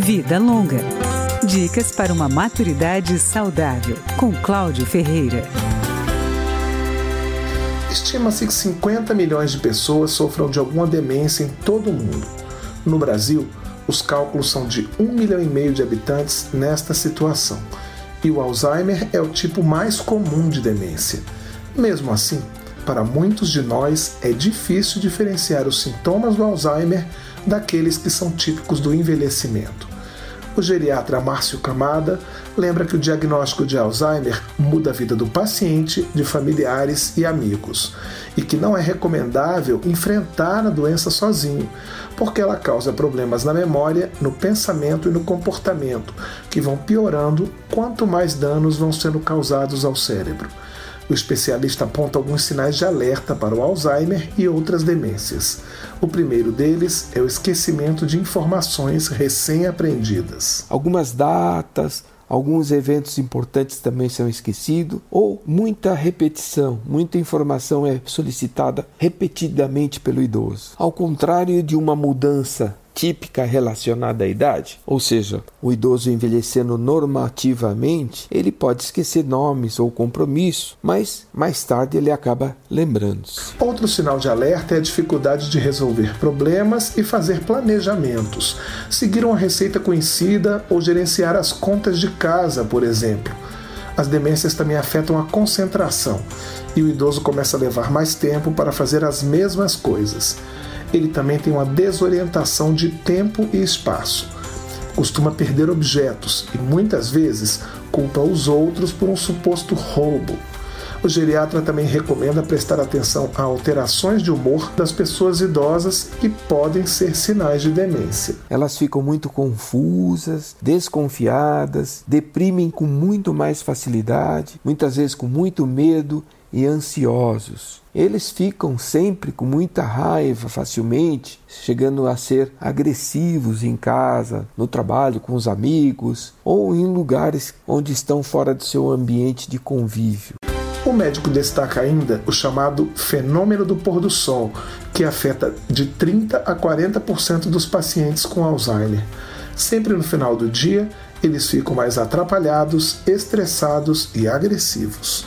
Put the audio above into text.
Vida Longa. Dicas para uma maturidade saudável, com Cláudio Ferreira. Estima-se que 50 milhões de pessoas sofram de alguma demência em todo o mundo. No Brasil, os cálculos são de 1 milhão e meio de habitantes nesta situação. E o Alzheimer é o tipo mais comum de demência. Mesmo assim, para muitos de nós é difícil diferenciar os sintomas do Alzheimer daqueles que são típicos do envelhecimento. O geriatra Márcio Camada lembra que o diagnóstico de Alzheimer muda a vida do paciente, de familiares e amigos, e que não é recomendável enfrentar a doença sozinho, porque ela causa problemas na memória, no pensamento e no comportamento, que vão piorando quanto mais danos vão sendo causados ao cérebro. O especialista aponta alguns sinais de alerta para o Alzheimer e outras demências. O primeiro deles é o esquecimento de informações recém-aprendidas. Algumas datas, alguns eventos importantes também são esquecidos, ou muita repetição, muita informação é solicitada repetidamente pelo idoso. Ao contrário de uma mudança típica relacionada à idade, ou seja, o idoso envelhecendo normativamente, ele pode esquecer nomes ou compromissos, mas mais tarde ele acaba lembrando-se. Outro sinal de alerta é a dificuldade de resolver problemas e fazer planejamentos, seguir uma receita conhecida ou gerenciar as contas de casa, por exemplo. As demências também afetam a concentração e o idoso começa a levar mais tempo para fazer as mesmas coisas ele também tem uma desorientação de tempo e espaço. Costuma perder objetos e muitas vezes culpa os outros por um suposto roubo. O geriatra também recomenda prestar atenção a alterações de humor das pessoas idosas que podem ser sinais de demência. Elas ficam muito confusas, desconfiadas, deprimem com muito mais facilidade, muitas vezes com muito medo e ansiosos. Eles ficam sempre com muita raiva facilmente, chegando a ser agressivos em casa, no trabalho, com os amigos ou em lugares onde estão fora do seu ambiente de convívio. O médico destaca ainda o chamado fenômeno do pôr do sol, que afeta de 30 a 40% dos pacientes com Alzheimer. Sempre no final do dia, eles ficam mais atrapalhados, estressados e agressivos.